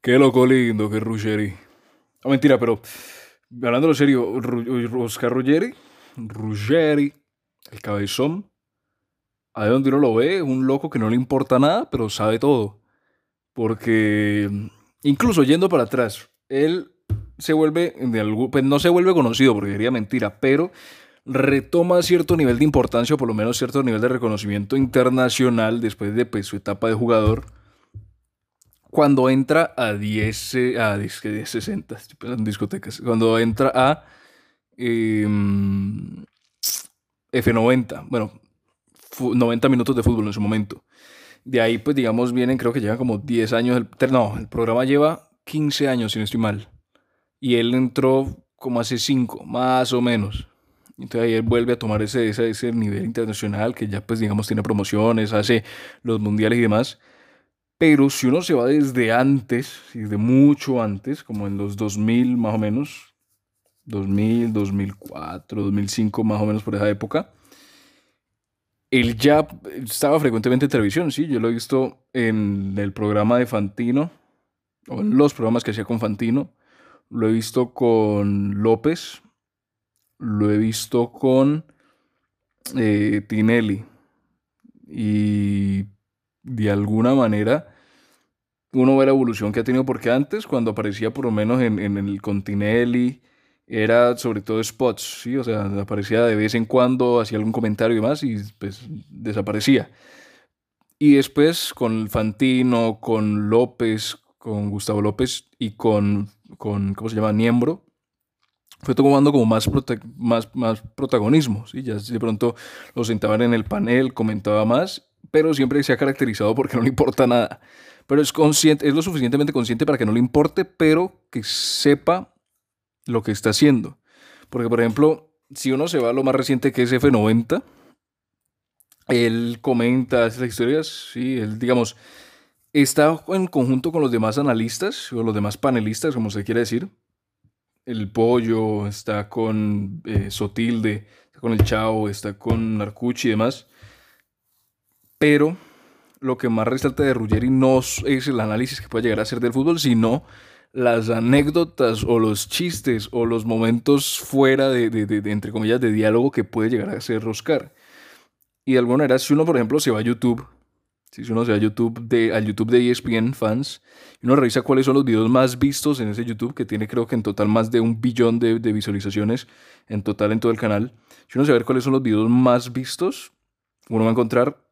Qué loco lindo que Ruggeri. No, mentira, pero hablando serio, Oscar Ruggeri, Ruggeri, el cabezón, a donde uno lo ve, un loco que no le importa nada, pero sabe todo. Porque incluso yendo para atrás, él se vuelve, pues no se vuelve conocido porque sería mentira, pero retoma cierto nivel de importancia o por lo menos cierto nivel de reconocimiento internacional después de pues, su etapa de jugador cuando entra a 10, eh, a 10, 60, en discotecas, cuando entra a em, F90, bueno, 90 minutos de fútbol en su momento. De ahí, pues digamos, vienen, creo que llevan como 10 años, el, no, el programa lleva 15 años, si no estoy mal. Y él entró como hace 5, más o menos. Entonces ahí él vuelve a tomar ese, ese, ese nivel internacional que ya pues digamos tiene promociones, hace los mundiales y demás. Pero si uno se va desde antes, desde mucho antes, como en los 2000 más o menos, 2000, 2004, 2005 más o menos por esa época, él ya estaba frecuentemente en televisión, sí, yo lo he visto en el programa de Fantino, o en los programas que hacía con Fantino, lo he visto con López, lo he visto con eh, Tinelli, y de alguna manera uno ve la evolución que ha tenido, porque antes, cuando aparecía por lo menos en, en el Continelli, era sobre todo spots, ¿sí? O sea, aparecía de vez en cuando, hacía algún comentario y demás, y pues desaparecía. Y después con Fantino, con López, con Gustavo López y con, con ¿cómo se llama? Niembro, fue tomando como más, más, más protagonismo, ¿sí? Ya de pronto lo sentaban en el panel, comentaba más pero siempre se ha caracterizado porque no le importa nada. Pero es consciente, es lo suficientemente consciente para que no le importe, pero que sepa lo que está haciendo. Porque, por ejemplo, si uno se va a lo más reciente que es F90, él comenta las historias, sí, él, digamos, está en conjunto con los demás analistas o los demás panelistas, como se quiere decir. El Pollo, está con eh, Sotilde, está con el Chao, está con Narcuchi y demás pero lo que más resalta de Ruggeri no es el análisis que puede llegar a hacer del fútbol, sino las anécdotas o los chistes o los momentos fuera de, entre comillas, de diálogo que puede llegar a hacer Oscar. Y de alguna manera, si uno, por ejemplo, se va a YouTube, si uno se va a YouTube de, al YouTube de ESPN Fans, y uno revisa cuáles son los videos más vistos en ese YouTube, que tiene creo que en total más de un billón de, de visualizaciones en total en todo el canal, si uno se va a ver cuáles son los videos más vistos, uno va a encontrar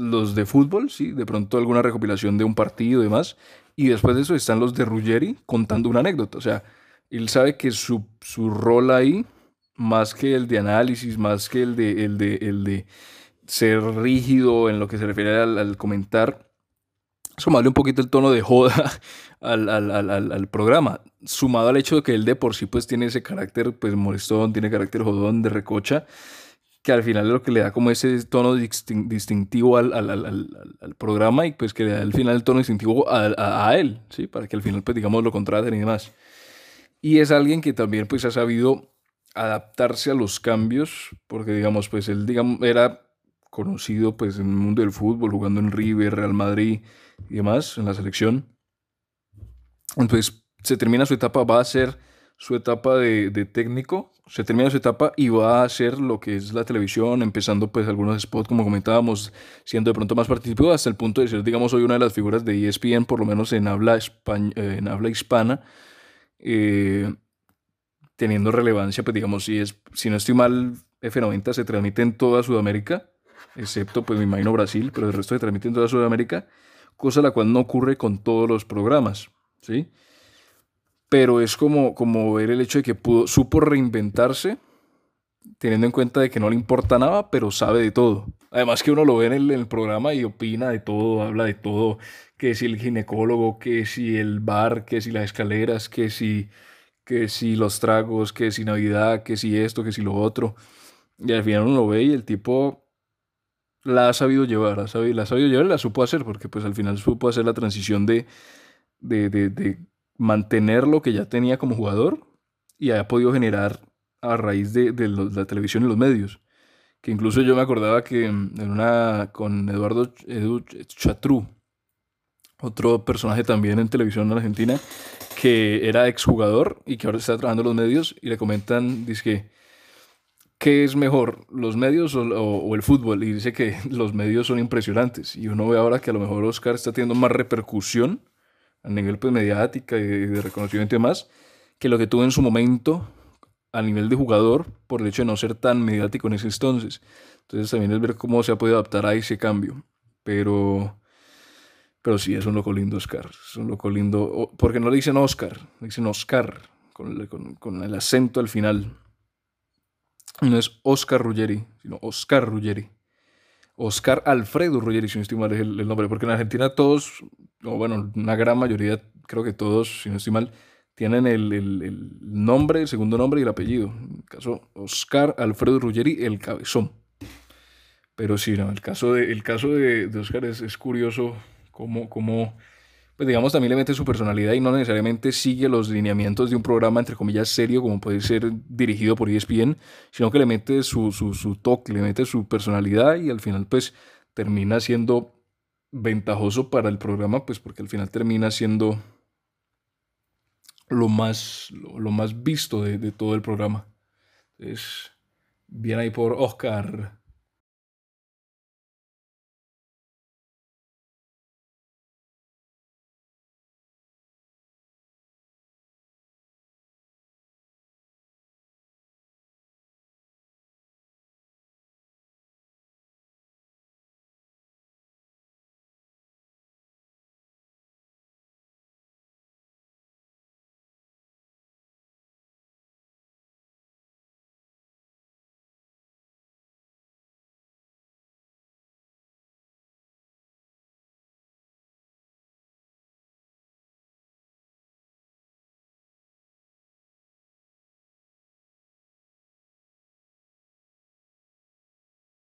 los de fútbol, sí, de pronto alguna recopilación de un partido y demás. Y después de eso están los de Ruggeri contando una anécdota. O sea, él sabe que su, su rol ahí, más que el de análisis, más que el de, el de, el de ser rígido en lo que se refiere al, comentar, sumarle un poquito el tono de joda al, al, programa, sumado al hecho de que él de por sí pues tiene ese carácter pues molestón, tiene carácter jodón de recocha, que al final es lo que le da como ese tono distintivo al, al, al, al, programa y pues que le da al final el tono distintivo a, a, él, ¿sí? Para que al final pues digamos lo contraten y demás. Y es alguien que también pues ha sabido adaptarse a los cambios, porque digamos pues él digamos era conocido pues en el mundo del fútbol, jugando en River, Real Madrid y demás, en la selección. Entonces se termina su etapa, va a ser su etapa de, de, técnico, se termina su etapa y va a hacer lo que es la televisión, empezando pues algunos spots como comentábamos, siendo de pronto más participativo hasta el punto de ser, digamos, hoy una de las figuras de ESPN, por lo menos en habla, eh, en habla hispana, eh, teniendo relevancia, pues digamos, si, es, si no estoy mal, F90 se transmite en toda Sudamérica, excepto pues me imagino Brasil, pero el resto se transmite en toda Sudamérica, cosa la cual no ocurre con todos los programas, ¿sí? Pero es como, como ver el hecho de que pudo, supo reinventarse, teniendo en cuenta de que no le importa nada, pero sabe de todo. Además que uno lo ve en el, programa y opina de todo, habla de todo, que si el ginecólogo, que si el bar, que si las escaleras, que si, que si los tragos, que si Navidad, que si esto, que si lo otro. Y al final uno lo ve y el tipo la ha sabido llevar, la ha sabido, la ha sabido llevar, la supo hacer, porque pues al final supo hacer la transición de, de, de mantener lo que ya tenía como jugador y ha podido generar a raíz de, la televisión y los medios. Que incluso yo me acordaba que en una con Eduardo Edu otro personaje también en televisión en Argentina, que era exjugador y que ahora está trabajando en los medios y le comentan, dice que, ¿qué es mejor, los medios o, el fútbol? Y dice que los medios son impresionantes. Y uno ve ahora que a lo mejor Oscar está teniendo más repercusión a nivel pues, mediática y de reconocimiento y demás, que lo que tuvo en su momento a nivel de jugador por el hecho de no ser tan mediático en ese entonces. Entonces también es ver cómo se ha podido adaptar a ese cambio. Pero, pero sí, es un loco lindo Oscar. Es un loco lindo. Porque no le dicen Oscar, le dicen Oscar, con, con, con el acento al final. No es Oscar Ruggeri, sino Oscar Ruggeri. Oscar Alfredo Ruggeri, si no estoy mal, es el, nombre. Porque en Argentina todos, o bueno, una gran mayoría, creo que todos, si no estoy mal, tienen el, nombre, el segundo nombre y el apellido. En el caso, Oscar Alfredo Ruggeri, el cabezón. Pero sí, no, el caso de, el caso de, Oscar es, es curioso cómo, cómo, pues digamos, también le mete su personalidad y no necesariamente sigue los lineamientos de un programa, entre comillas, serio, como puede ser dirigido por ESPN, sino que le mete su, toque, le mete su personalidad y al final, pues, termina siendo ventajoso para el programa, pues porque al final termina siendo lo más, lo, más visto de, todo el programa. Entonces, bien ahí por Oscar.